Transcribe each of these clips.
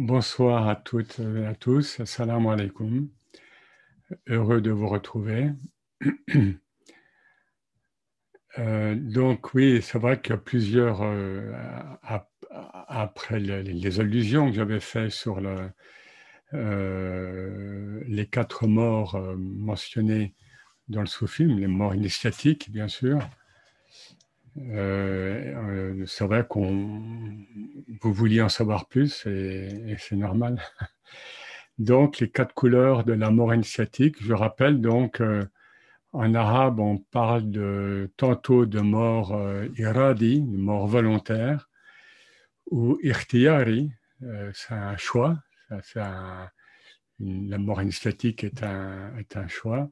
Bonsoir à toutes et à tous. Assalamu alaikum. Heureux de vous retrouver. Euh, donc oui, c'est vrai qu'il y a plusieurs, euh, après les, allusions que j'avais faites sur euh, les quatre morts mentionnés dans le sous-film, les morts initiatiques bien sûr, euh, c'est vrai qu'on vous vouliez en savoir plus et, c'est normal. Donc, les quatre couleurs de la mort initiatique, je rappelle donc, euh, en arabe, on parle de, tantôt de mort euh, iradi, de mort volontaire, ou irtiyari, c'est un choix. la mort initiatique est un, choix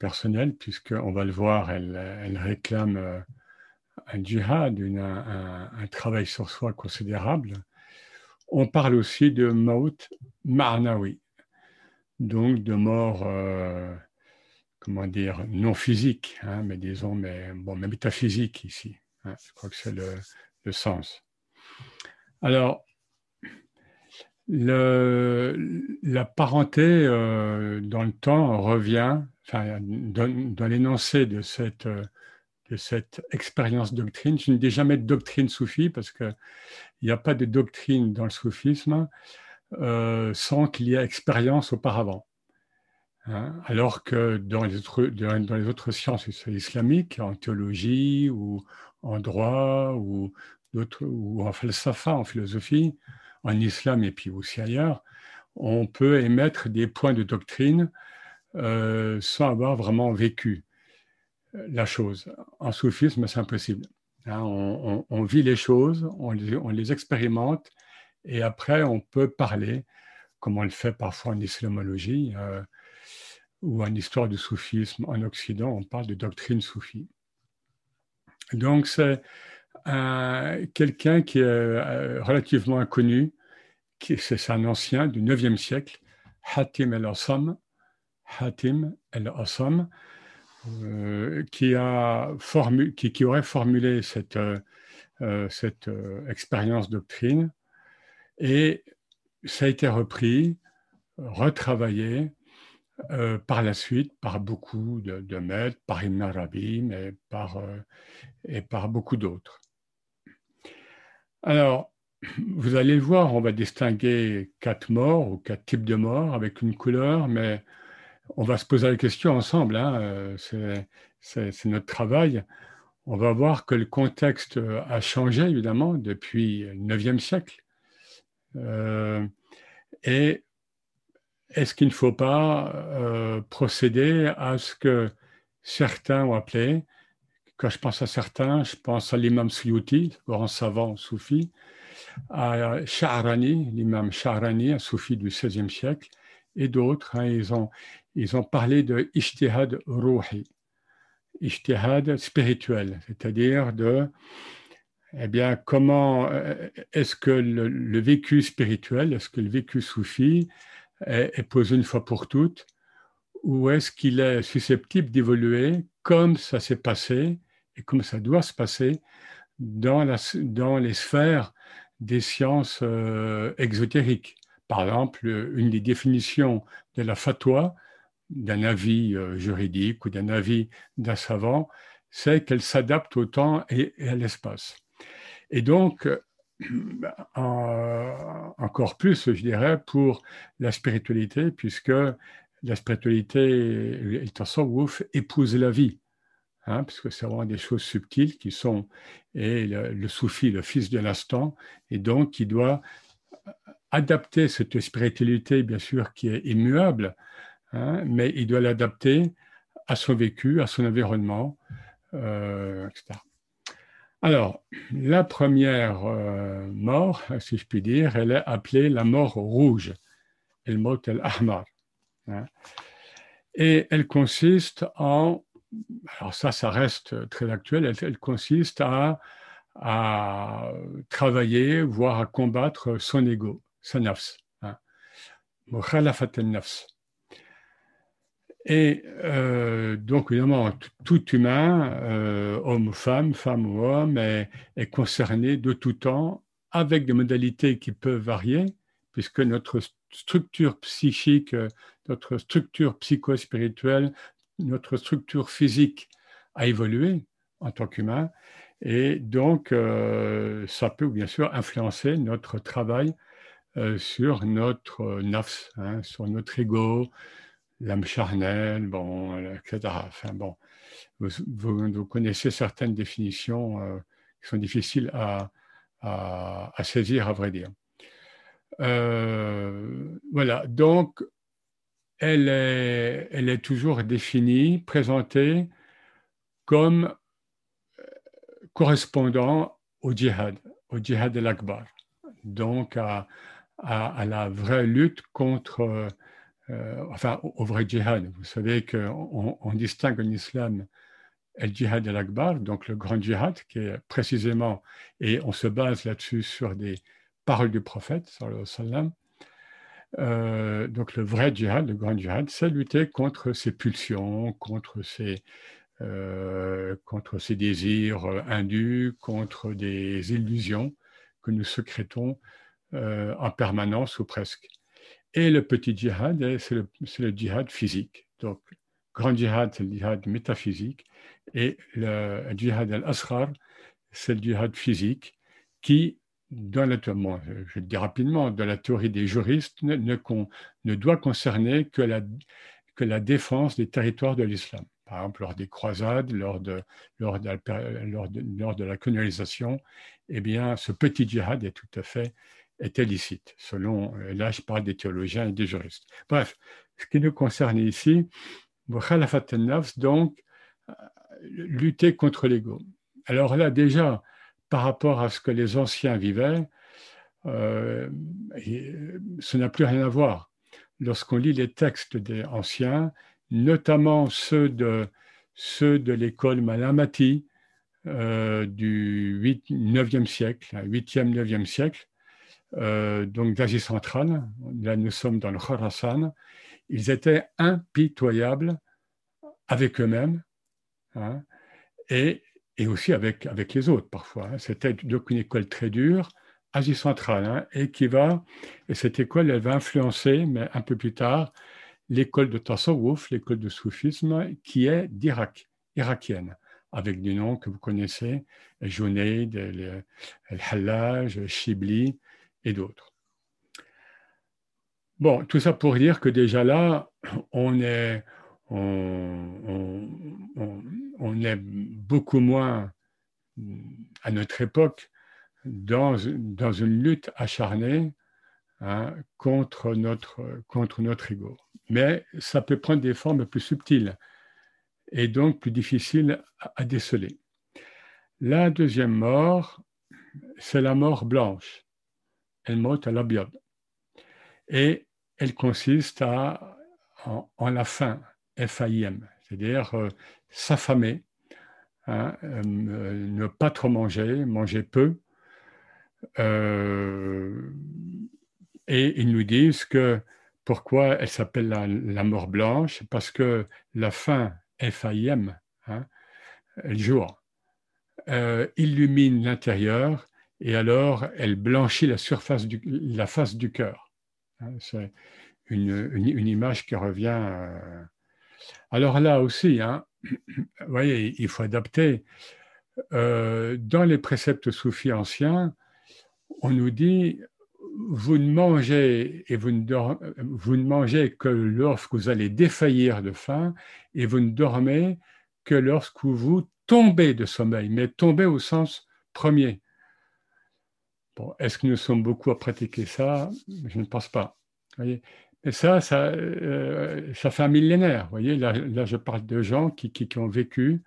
personnel, puisqu'on va le voir, elle réclame un djihad, un, travail sur soi considérable, on parle aussi de maut ma'nawi, donc de mort, euh, comment dire, non physique, hein, mais disons, mais, bon, mais métaphysique ici. Hein, je crois que c'est le, sens. Alors, la parenté euh, dans le temps revient, enfin, dans, dans l'énoncé de cette euh, de cette expérience doctrine. Je ne dis jamais doctrine soufie parce qu'il n'y a pas de doctrine dans le soufisme euh, sans qu'il y ait expérience auparavant. Hein. alors que dans les, autres, sciences islamiques, en théologie ou en droit ou, ou en en philosophie, en islam et puis aussi ailleurs, on peut émettre des points de doctrine euh, sans avoir vraiment vécu la chose. En soufisme, c'est impossible. Hein, on, vit les choses, on les, expérimente, et après, on peut parler, comme on le fait parfois en islamologie euh, ou en histoire du soufisme en Occident, on parle de doctrine soufie. Donc, c'est quelqu'un qui est euh, relativement inconnu, c'est un ancien du 9e siècle, Hatim el-Assam, Hatim el-Assam, euh, qui, a qui, qui, aurait formulé cette, euh, euh, cette expérience doctrine. Et ça a été repris, retravaillé par la suite par beaucoup de, maîtres, par Ibn Arabi, mais par, et par beaucoup d'autres. Alors, vous allez le voir, on va distinguer quatre morts ou quatre types de morts avec une couleur, mais on va se poser la question ensemble, hein, euh, c'est notre travail. On va voir que le contexte a changé évidemment depuis le 9e siècle. Euh, et est-ce qu'il ne faut pas euh, procéder à ce que certains ont appelé, quand je pense à certains, je pense à l'imam Suyuti, grand savant soufi, à Sha'rani, l'imam Sha'rani, un soufi du XVIe siècle, et d'autres. Hein, ils, ont, ils ont parlé de ishtihad ruhi, ishtihad spirituel, c'est-à-dire de eh bien, comment euh, est-ce que le, vécu spirituel, est-ce que le vécu soufi est, posé une fois pour toutes, ou est-ce qu'il est susceptible d'évoluer comme ça s'est passé et comme ça doit se passer dans, la, dans les sphères des sciences euh, exotériques. Par exemple, une des définitions de la fatwa, d'un avis euh, juridique ou d'un avis d'un savant, c'est qu'elle s'adapte au temps et, à l'espace. Et donc, euh, encore plus, je dirais, pour la spiritualité, puisque la spiritualité, en ouf, épouse la vie, hein, puisque c'est vraiment des choses subtiles qui sont, et le, le soufi, le fils de l'instant, et donc qui doit adapter cette spiritualité, bien sûr, qui est immuable, Hein, mais il doit l'adapter à son vécu, à son environnement, euh, etc. Alors, la première euh, mort, si je puis dire, elle est appelée la mort rouge, el mot el ahmar. Hein. Et elle consiste en, alors ça, ça reste très actuel, elle, consiste à, travailler, voire à combattre son ego, sa nafs. Hein. nafs. Et euh, donc, évidemment, tout humain, euh, homme ou femme, femme ou homme, est, concerné de tout temps avec des modalités qui peuvent varier, puisque notre structure psychique, notre structure psycho-spirituelle, notre structure physique a évolué en tant qu'humain, et donc euh, ça peut bien sûr influencer notre travail sur notre nafs, hein, sur notre ego, l'âme charnelle, bon, etc. Enfin bon, vous, connaissez certaines définitions euh, qui sont difficiles à, à, saisir, à vrai dire. Euh, voilà, donc elle est, elle est toujours définie, présentée comme euh, correspondant au djihad, au djihad de l'Akbar, donc à, à, la vraie lutte contre, euh, enfin au, vrai djihad. Vous savez qu'on on distingue en islam le djihad al-akbar, donc le grand djihad, qui est précisément, et on se base là-dessus sur des paroles du prophète, sallam, euh, donc le vrai djihad, le grand djihad, c'est lutter contre ses pulsions, contre ses, euh, contre ses désirs indus, contre des illusions que nous secrétons euh, en permanence ou presque. Et le petit djihad, c'est le, djihad physique. Donc, grand djihad, c'est le djihad métaphysique. Et le djihad al-asghar, c'est le djihad physique qui, dans la, je le dis rapidement, dans la théorie des juristes, ne, doit concerner que la, défense des territoires de l'islam. Par exemple, lors des croisades, lors de, lors de, lors de, lors de la colonisation, eh bien, ce petit djihad est tout à fait est illicite, selon, là je parle des théologiens et des juristes. Bref, ce qui nous concerne ici, donc, lutter contre l'ego. Alors là, déjà, par rapport à ce que les anciens vivaient, euh, ça n'a plus rien à voir. Lorsqu'on lit les textes des anciens, notamment ceux de, ceux de l'école Malamati euh, du 8, 9e siècle, 8e, 9e siècle, euh, donc d'Asie centrale, là nous sommes dans le Khorasan, ils étaient impitoyables avec eux-mêmes, Hein, et, et, aussi avec, avec les autres parfois. Hein. C'était donc une école très dure, Asie centrale, hein, et qui va, et cette école, elle va influencer, mais un peu plus tard, l'école de Tasawwuf, l'école de soufisme, qui est d'Irak, irakienne, avec des noms que vous connaissez, Junaid, El-Hallaj, Shibli et d'autres. Bon, tout ça pour dire que déjà là, on est, on, est beaucoup moins à notre époque dans, dans une lutte acharnée hein, contre, notre, contre notre ego. Mais ça peut prendre des formes plus subtiles et donc plus difficiles à, déceler. La deuxième mort, c'est la mort blanche. La biode. Et elle consiste à, en la faim, FAIM, c'est-à-dire euh, s'affamer, hein, euh, ne pas trop manger, manger peu. Euh, et ils nous disent que pourquoi elle s'appelle la, mort blanche Parce que la faim, FAIM, hein, elle jour, illumine l'intérieur et alors elle blanchit la surface la face du cœur. Hein, c'est une, image qui revient alors là aussi, hein, vous voyez, il faut adapter. Euh, dans les préceptes soufis anciens, on nous dit vous ne mangez et vous ne, vous ne mangez que lorsque vous allez défaillir de faim et vous ne dormez que lorsque vous tombez de sommeil, mais tombez au sens premier. Est-ce que nous sommes beaucoup à pratiquer ça? Je ne pense pas. Voyez? Et ça, ça, euh, ça fait un millénaire. Voyez, là, je parle de gens qui, ont vécu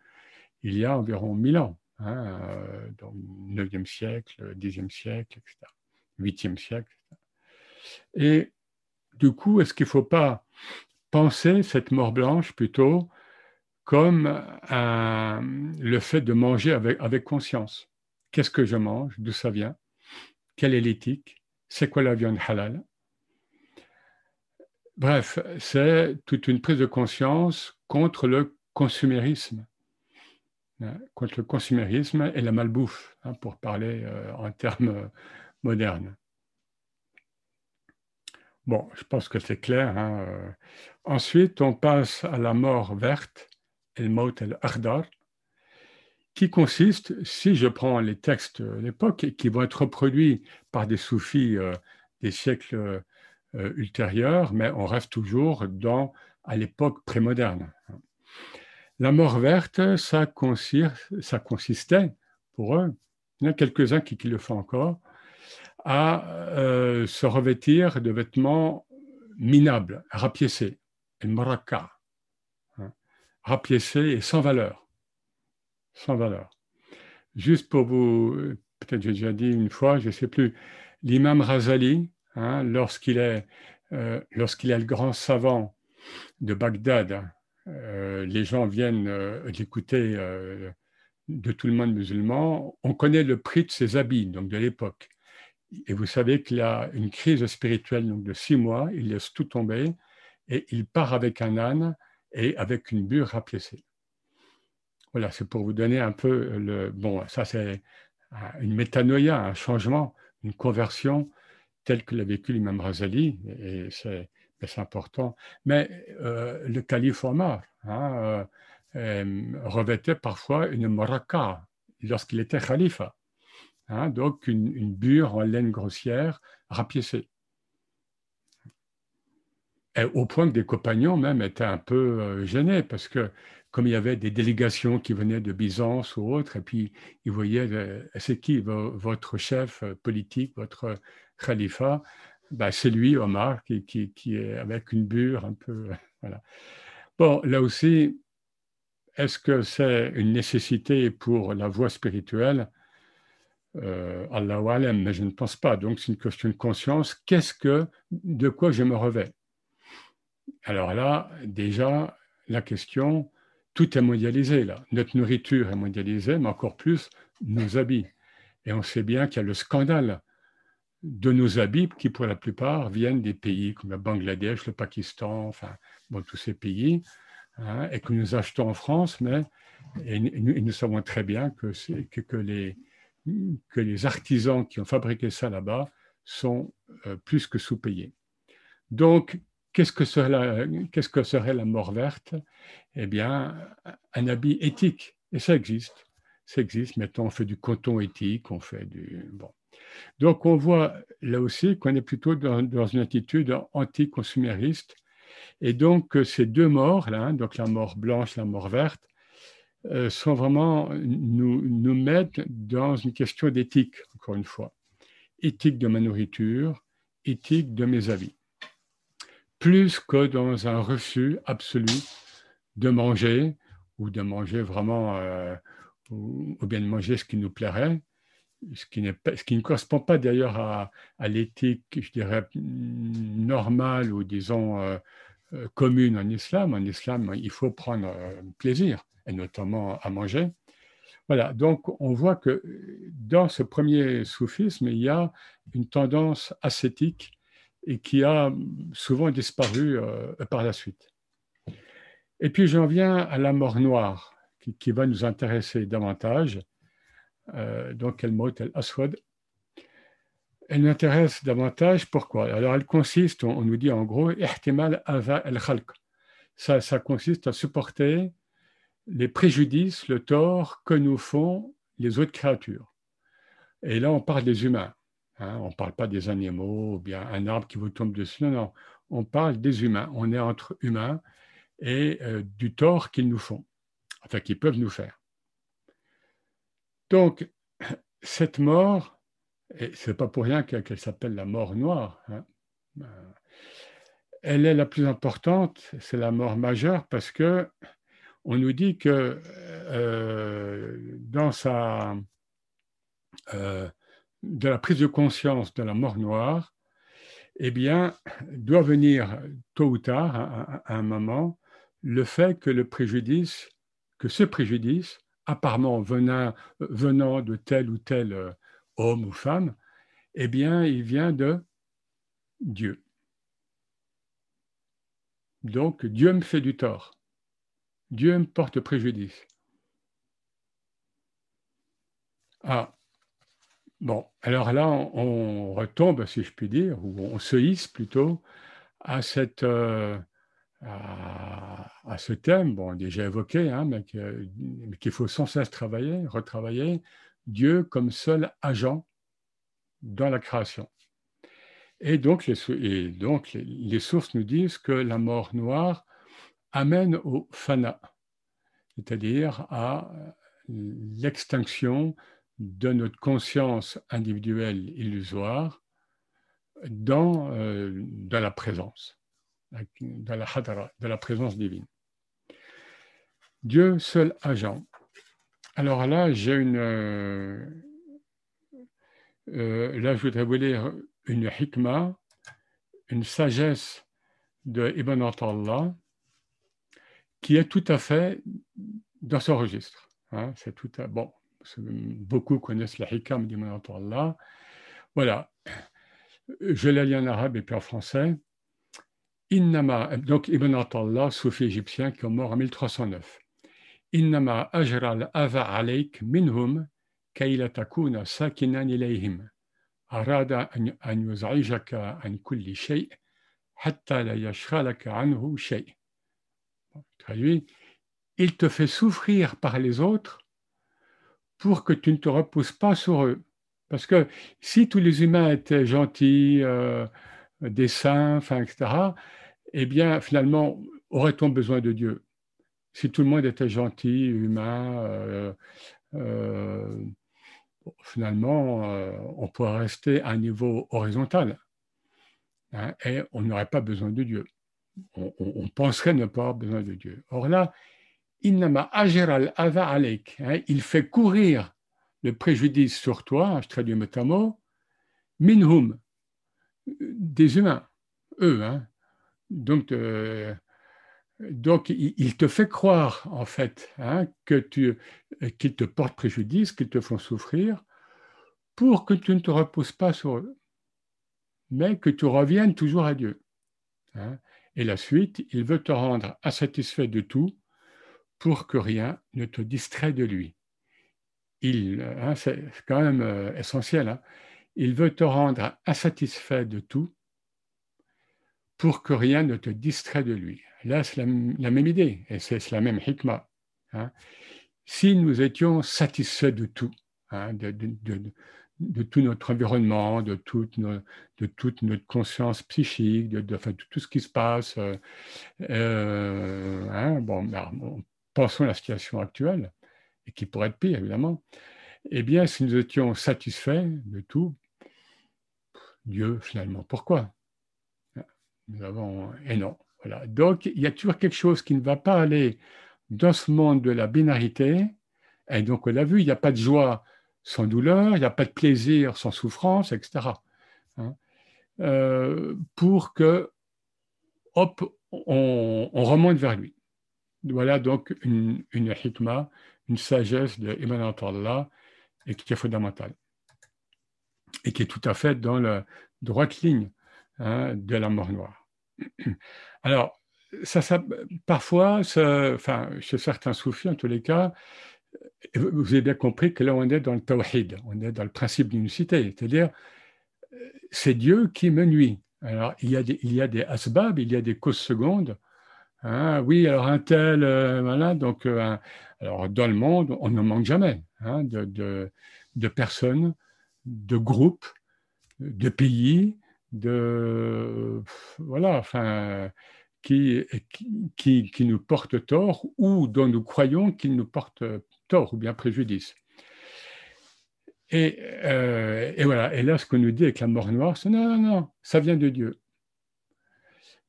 il y a environ 1000 ans, hein, euh, dans le 9e siècle, 10e siècle, etc., 8e siècle. Et du coup, est-ce qu'il ne faut pas penser cette mort blanche plutôt comme le fait de manger avec, avec conscience? Qu'est-ce que je mange? D'où ça vient? Quelle est l'éthique C'est quoi la viande halal Bref, c'est toute une prise de conscience contre le consumérisme, hein, contre le consumérisme et la malbouffe, hein, pour parler euh, en termes modernes. Bon, je pense que c'est clair. Hein, euh. Ensuite, on passe à la mort verte, el maut el ardar, qui consiste, si je prends les textes de l'époque, qui vont être reproduits par des soufis euh, des siècles euh, ultérieurs, mais on reste toujours à l'époque prémoderne. La mort verte, ça, consistait, pour eux, il y en a quelques-uns qui, le font encore, à euh, se revêtir de vêtements minables, rapiécés, le maraka, hein, et sans valeur. Sans valeur. Juste pour vous, peut-être j'ai déjà dit une fois, je ne sais plus, l'imam Razali, hein, lorsqu'il est, euh, est le grand savant de Bagdad, euh, les gens viennent l'écouter de tout le monde musulman, on connaît le prix de ses habits, donc de l'époque. Et vous savez qu'il a une crise spirituelle donc de six mois, il laisse tout tomber et il part avec un âne et avec une bure rapiécée. Voilà, c'est pour vous donner un peu le. Bon, ça c'est une métanoïa, un changement, une conversion telle que l'a vécu l'imam Razali, et c'est important. Mais euh, le calife Omar hein, euh, euh, revêtait parfois une maraka lorsqu'il était khalifa. Hein, donc une, bure en laine grossière rapiécée. Au point que des compagnons même étaient un peu gênés parce que comme il y avait des délégations qui venaient de Byzance ou autres, et puis ils voyaient euh, c'est qui votre chef euh, politique, votre khalifa, ben, c'est lui, Omar, qui, est avec une bure un peu. Voilà. Bon, là aussi, est-ce que c'est une nécessité pour la voie spirituelle? Euh, Allah mais je ne pense pas. Donc, c'est une question de conscience. Qu'est-ce que, de quoi je me revais? Alors là, déjà, la question, tout est mondialisé là. Notre nourriture est mondialisée, mais encore plus nos habits. Et on sait bien qu'il y a le scandale de nos habits qui, pour la plupart, viennent des pays comme le Bangladesh, le Pakistan, enfin, bon, tous ces pays, hein, et que nous achetons en France, mais et nous, savons très bien que, que, les, que les artisans qui ont fabriqué ça là-bas sont euh, plus que sous-payés. Donc, qu'est-ce que, serait la, mort verte? Eh bien, un habit éthique. Et ça existe. Ça existe. Maintenant, on fait du coton éthique, on fait du. Bon. Donc, on voit là aussi qu'on est plutôt dans, une attitude anti-consumériste. Et donc, ces deux morts, là, hein, donc la mort blanche, la mort verte, euh, sont vraiment nous, nous mettre dans une question d'éthique, encore une fois. Éthique de ma nourriture, éthique de mes avis. Plus que dans un refus absolu de manger, ou de manger vraiment, euh, ou, bien de manger ce qui nous plairait, ce qui, ce qui ne correspond pas d'ailleurs à, l'éthique, je dirais, normale ou disons euh, commune en islam. En islam, il faut prendre plaisir et notamment à manger. Voilà, donc on voit que dans ce premier soufisme, il y a une tendance ascétique et qui a souvent disparu euh, par la suite. Et puis j'en viens à la mort noire, qui, va nous intéresser davantage. Euh, donc, elle mot el aswad. Elle nous intéresse davantage, pourquoi? Alors, elle consiste, on, nous dit en gros, el ça consiste à supporter les préjudices, le tort que nous font les autres créatures. Et là, on parle des humains. Hein. on ne parle pas des animaux ou bien un arbre qui vous tombe dessus. Non, non. On parle des humains. On est entre humains et euh, du tort qu'ils nous font, enfin qu'ils peuvent nous faire. Donc, cette mort, et ce n'est pas pour rien qu'elle s'appelle la mort noire, hein, euh, elle est la plus importante, c'est la mort majeure parce que on nous dit que euh, dans sa, de la prise de conscience de la mort noire, eh bien, doit venir tôt ou tard, à, un moment, le fait que le préjudice, que ce préjudice, apparemment venant, venant de tel ou tel euh, homme ou femme, eh bien, il vient de Dieu. Donc, Dieu me fait du tort. Dieu me porte préjudice. Ah, Bon, alors là, on, retombe, si je puis dire, ou on se hisse plutôt à, cette, euh, à, ce thème, bon, déjà évoqué, hein, mais qu'il faut sans cesse travailler, retravailler, Dieu comme seul agent dans la création. Et donc, les, et donc les, sources nous disent que la mort noire amène au fana, c'est-à-dire à l'extinction de notre conscience individuelle illusoire dans, euh, la présence, dans la hadara, de la présence divine. Dieu seul agent. Alors là, j'ai une. Euh, euh, là, je voudrais vous lire une hikmah, une sagesse de Ibn Atallah, qui est tout à fait dans ce registre. Hein, c'est tout à, bon, beaucoup connaissent la hikam d'Ibn Allah. Voilà, je l'ai lu en arabe et puis en français. Innama, donc Ibn Atallah, soufi égyptien qui est mort en 1309. Innama ajral ava alayk minhum kayla takuna sakinan ilayhim. Arada an yuz'ijaka an kulli shay' hatta la yashghalaka anhu shay'. Traduit, il te fait souffrir par les autres pour que tu ne te reposes pas sur eux. Parce que si tous les humains étaient gentils, euh, des saints, etc., eh bien, finalement, aurait-on besoin de Dieu? Si tout le monde était gentil, humain, euh, euh, finalement, on pourrait rester à un niveau horizontal hein, et on n'aurait pas besoin de Dieu. On, penserait ne pas avoir besoin de Dieu. Or là, Hein, il fait courir le préjudice sur toi, je traduis mot minhum, des humains, eux. Hein. Donc, euh, il, te fait croire, en fait, hein, qu'ils te portent préjudice, qu'ils te font souffrir, pour que tu ne te reposes pas sur eux, mais que tu reviennes toujours à Dieu. Et la suite, il veut te rendre insatisfait de tout pour que rien ne te distrait de lui. Il, hein, c'est quand même euh, essentiel, hein. il veut te rendre insatisfait de tout pour que rien ne te distrait de lui. Là, c'est la, même idée, et c'est la même hikmah. Hein. Si nous étions satisfaits de tout, de, tout notre environnement, de toute, notre conscience psychique, de, de, tout ce qui se passe, euh, euh, bon, ben, pensons à la situation actuelle, et qui pourrait être pire évidemment, eh bien, si nous étions satisfaits de tout, Dieu finalement, pourquoi? Nous avons. Et non. Voilà. Donc, il y a toujours quelque chose qui ne va pas aller dans ce monde de la binarité. Et donc, on l'a vu, il n'y a pas de joie sans douleur, il n'y a pas de plaisir sans souffrance, etc. Hein. Euh, pour que, hop, on remonte vers lui. Voilà donc une, une hikmah, une sagesse de Ibn Allah et qui est fondamentale et qui est tout à fait dans la droite ligne hein, de la mort noire. Alors, ça, parfois, enfin, chez certains soufis, en tous les cas, vous avez bien compris que là, on est dans le tawhid, on est dans le principe d'unicité, c'est-à-dire, c'est Dieu qui me nuit. Alors, il y a des, il y a des asbab, il y a des causes secondes Hein, oui, alors un tel, euh, voilà, donc, euh, alors dans le monde, on ne manque jamais hein, de, personnes, de groupes, de pays, de, voilà, enfin, qui, qui, qui, nous portent tort ou dont nous croyons qu'ils nous portent tort ou bien préjudice. Et, euh, et, voilà, et là, ce qu'on nous dit avec la mort noire, c'est non, non, non, ça vient de Dieu.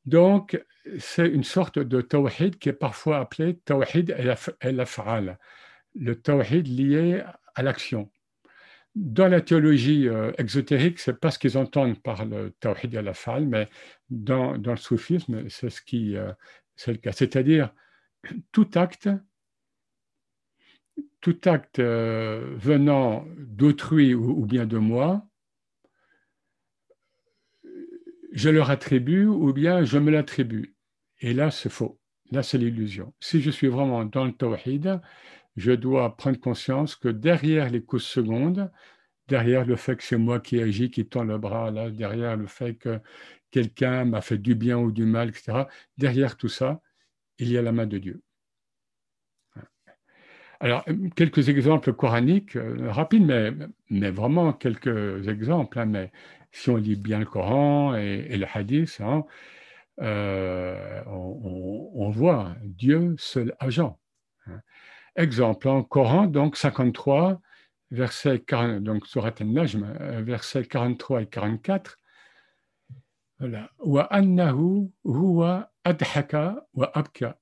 Donc, c'est une sorte de tawhid qui est parfois appelé tawhid el-af'al, le tawhid lié à l'action. Dans la théologie euh, exotérique, ce n'est pas ce qu'ils entendent par le tawhid el-af'al, mais dans, dans, le soufisme, c'est ce qui euh, c'est le cas. C'est-à-dire, tout acte, tout acte euh, venant d'autrui ou, bien de moi, je leur attribue ou bien je me l'attribue. Et là, c'est faux. Là, c'est l'illusion. Si je suis vraiment dans le tawhid, je dois prendre conscience que derrière les causes secondes, derrière le fait que c'est moi qui agis, qui tend le bras, derrière le fait que quelqu'un m'a fait du bien ou du mal, etc., derrière tout ça, il y a la main de Dieu. Alors, quelques exemples coraniques, euh, rapides, mais, vraiment quelques exemples. Hein, si on lit bien le Coran et, le Hadith, hein, euh, on, voit Dieu seul agent. Hein. Exemple, en Coran, donc 53, verset 40, donc Surat al-Najm, euh, verset 43 et 44. Voilà. Wa annahu huwa adhaka wa abka.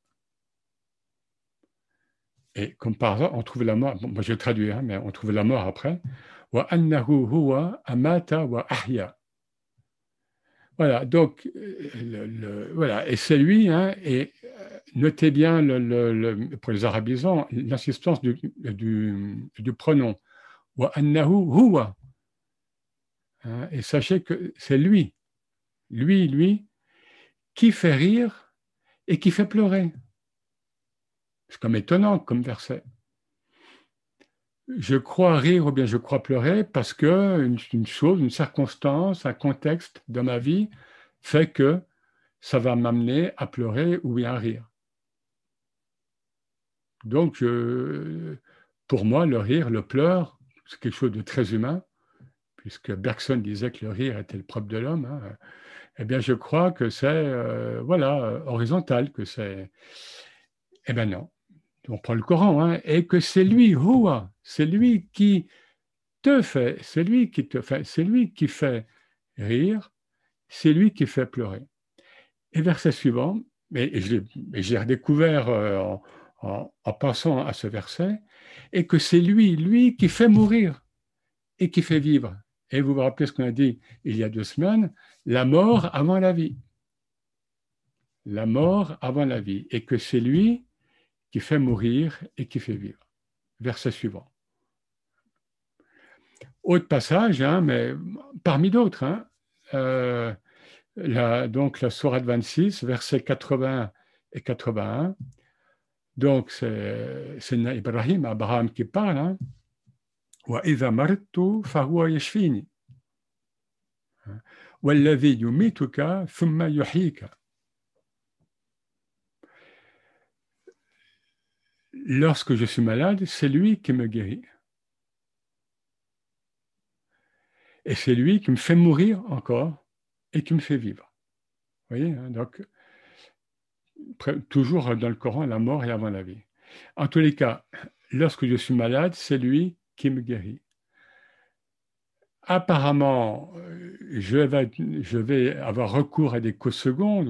Et comme par hasard, on trouve la mort. Bon, moi je hein, mais on trouve la mort après. Huwa amata wa ahya. Voilà, donc, le, voilà, et c'est lui, hein, et euh, notez bien, pour les arabisants, l'insistance du, du, pronom. Wa huwa. Hein, et sachez que c'est lui, lui, lui, qui fait rire et qui fait pleurer. C'est comme étonnant comme verset. Je crois rire ou bien je crois pleurer parce que une, chose, une circonstance, un contexte de ma vie fait que ça va m'amener à pleurer ou bien à rire. Donc, pour moi, le rire, le pleur, c'est quelque chose de très humain, puisque Bergson disait que le rire était le propre de l'homme. Hein. Eh bien, je crois que c'est, euh, voilà, horizontal, que c'est. Eh bien, non on prend le Coran, hein, et que c'est lui, Huwa, c'est lui qui te fait, c'est lui qui te fait, c'est lui qui fait rire, c'est lui qui fait pleurer. Et verset suivant, et j'ai redécouvert euh, en, en, pensant à ce verset, et que c'est lui, lui qui fait mourir et qui fait vivre. Et vous vous rappelez ce qu'on a dit il y a deux semaines, la mort avant la vie. La mort avant la vie. Et que c'est lui qui fait mourir et qui fait vivre. Verset suivant. Autre passage, hein, mais parmi d'autres, hein, euh, donc la Sourate 26, versets 80 et 81. Donc c'est Ibrahim, Abraham qui parle. Hein. Lorsque je suis malade, c'est lui qui me guérit. Et c'est lui qui me fait mourir encore et qui me fait vivre. Vous voyez hein, Donc, toujours dans le Coran, la mort est avant la vie. En tous les cas, lorsque je suis malade, c'est lui qui me guérit apparemment, euh, je vais, avoir recours à des causes secondes,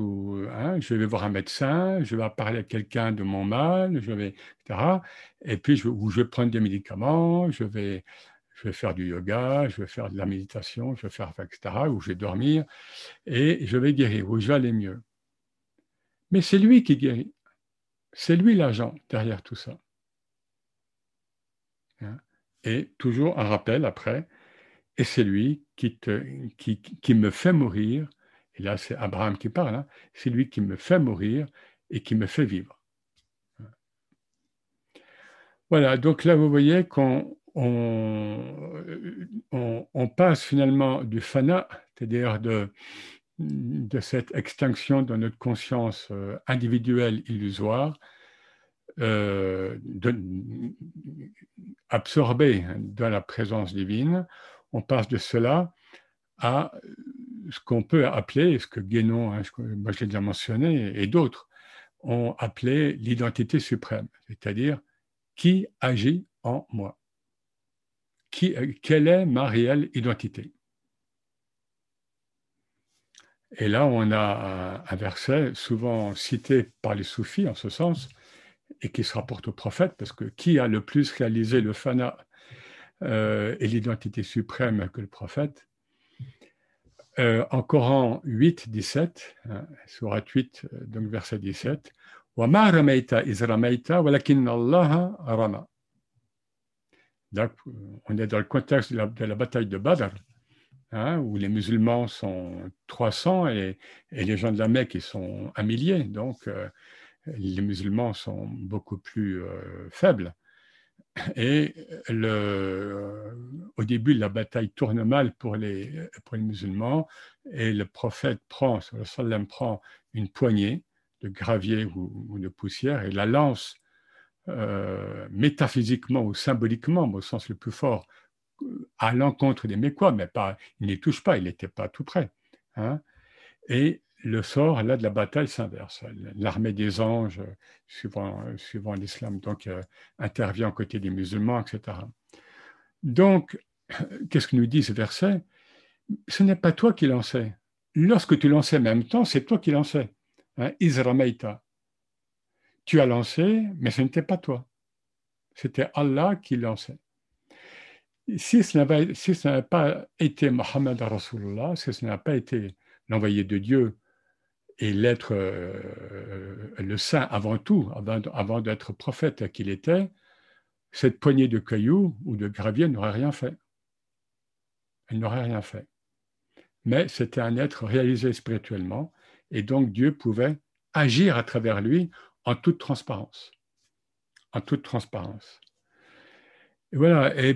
hein, je vais voir un médecin, je vais parler à quelqu'un de mon mal, je vais, etc. Et puis, je, je vais prendre des médicaments, je vais, faire du yoga, je vais faire de la méditation, je vais faire, etc., ou je vais dormir, et je vais guérir, ou je vais aller mieux. Mais c'est lui qui guérit. C'est lui l'agent derrière tout ça. Hein. Et toujours un rappel après, et c'est lui qui, me fait mourir, et là c'est Abraham qui parle, hein. c'est lui qui me fait mourir et qui me fait vivre. Voilà, donc là vous voyez qu'on on, passe finalement du fana, c'est-à-dire de, de cette extinction de notre conscience euh, individuelle illusoire, euh, absorbée dans la présence divine, on passe de cela à ce qu'on peut appeler, ce que Guénon, hein, moi je l'ai déjà mentionné, et d'autres ont appelé l'identité suprême, c'est-à-dire qui agit en moi, qui, quelle est ma réelle identité? Et là, on a un verset souvent cité par les soufis en ce sens, et qui se rapporte au prophète, parce que qui a le plus réalisé le fana euh, et l'identité suprême que le prophète. Euh, en Coran 8, 17, hein, 8, euh, donc verset 17, donc, on est dans le contexte de la, bataille de Badr, hein, où les musulmans sont 300 et, les gens de la Mecque sont un millier. Donc, les musulmans sont beaucoup plus faibles. Et le, au début, la bataille tourne mal pour les, les musulmans et le prophète prend, le sallam prend une poignée de gravier ou, de poussière et la lance euh, métaphysiquement ou symboliquement, au sens le plus fort, à l'encontre des Mécois, mais pas, il n'y touche pas, il n'était pas tout près. Hein. Et le sort là de la bataille s'inverse. L'armée des anges, suivant, suivant l'islam, donc euh, intervient aux côtés des musulmans, etc. Donc, qu'est-ce que nous dit ce verset? Ce n'est pas toi qui lançais. Lorsque tu lançais en même temps, c'est toi qui lançais. Hein. Tu as lancé, mais ce n'était pas toi. C'était Allah qui lançait. Si ce n'avait pas été Mohammed Rasulullah, si ce n'a pas été l'envoyé de Dieu et l'être euh, le saint avant tout, avant, d'être prophète qu'il était, cette poignée de cailloux ou de gravier n'aurait rien fait. Elle n'aurait rien fait. Mais c'était un être réalisé spirituellement, et donc Dieu pouvait agir à travers lui en toute transparence. En toute transparence. Et voilà, et,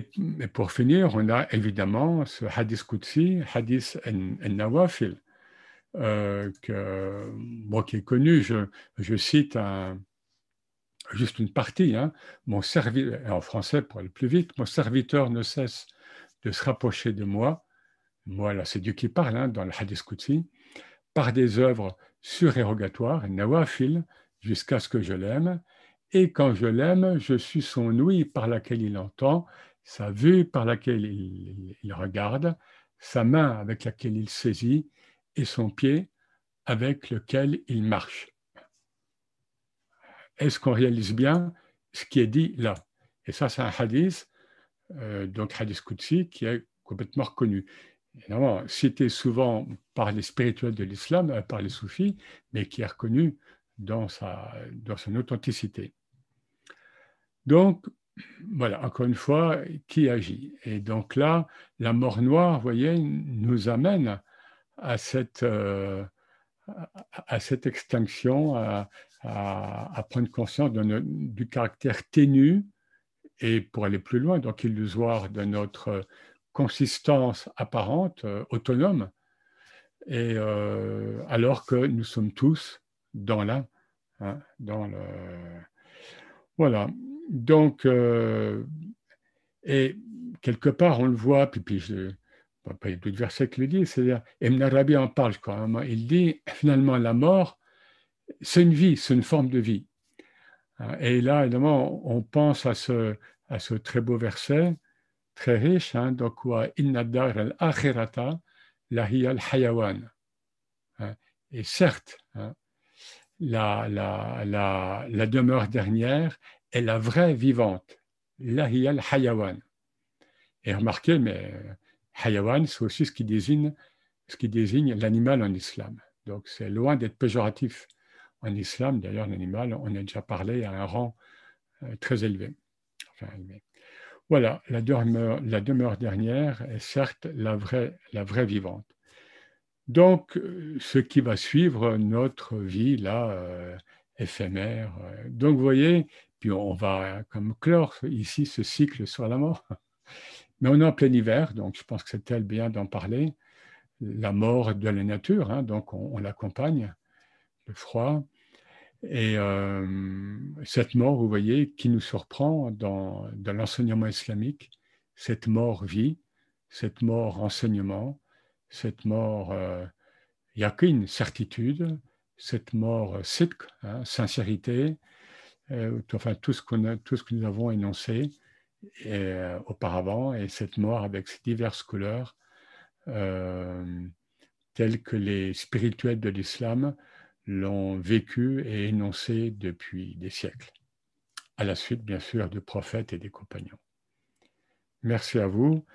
pour finir, on a évidemment ce hadith Qudsi, hadith en-Nawafil, euh, que, moi qui est connu, je, cite juste une partie, hein. mon en français pour aller plus vite, mon serviteur ne cesse de se rapprocher de moi, moi là c'est Dieu qui parle hein, dans le Hadith Qudsi, par des œuvres surérogatoires, nawafil, jusqu'à ce que je l'aime, et quand je l'aime, je suis son ouïe par laquelle il entend, sa vue par laquelle il regarde, sa main avec laquelle il saisit, et son pied avec lequel il marche. Est-ce qu'on réalise bien ce qui est dit là? Et ça, c'est un hadith, euh, donc hadith Qudsi, qui est complètement reconnu. Évidemment, cité souvent par les spirituels de l'islam, euh, par les soufis, mais qui est reconnu dans, sa, dans son authenticité. Donc, voilà, encore une fois, qui agit? Et donc là, la mort noire, vous voyez, nous amène à cette, euh, à cette extinction, à, prendre conscience du caractère ténu et pour aller plus loin, donc illusoire de notre consistance apparente, euh, autonome, et euh, alors que nous sommes tous dans la, hein, dans le, voilà. Donc, et quelque part, on le voit, puis, puis je, y a d'autres versets qui le disent, c'est-à-dire, Ibn Arabi en parle, quoi. Il dit, finalement, la mort, c'est une vie, c'est une forme de vie. Et là, évidemment, on pense à ce, à ce très beau verset, très riche, hein, donc, Inna dar al-akhirata al-hayawan. Hein. Et certes, hein, la, la, la, la, demeure dernière est la vraie vivante, lahiya al-hayawan. Et remarquez, mais Hayawan, c'est aussi ce qui désigne, ce qui désigne l'animal en islam. Donc c'est loin d'être péjoratif en islam. D'ailleurs, l'animal, on a déjà parlé à un rang euh, très élevé. voilà, la demeure, la demeure, dernière est certes la vraie, la vraie vivante. Donc, euh, ce qui va suivre notre vie, là, euh, éphémère. Donc, vous voyez, puis on va comme clore ici ce cycle sur la mort. Mais on est en plein hiver, donc je pense que c'est tel bien d'en parler. La mort de la nature, hein, donc on, l'accompagne, le froid. Et euh, cette mort, vous voyez, qui nous surprend dans, l'enseignement islamique, cette mort vie, cette mort enseignement, cette mort euh, yakin, certitude, cette mort sidq, hein, sincérité, euh, enfin tout ce, tout ce que nous avons énoncé, euh, auparavant, et cette mort avec ses diverses couleurs, euh, telles que les spirituels de l'islam l'ont vécu et énoncé depuis des siècles, à la suite bien sûr du prophète et des compagnons. Merci à vous.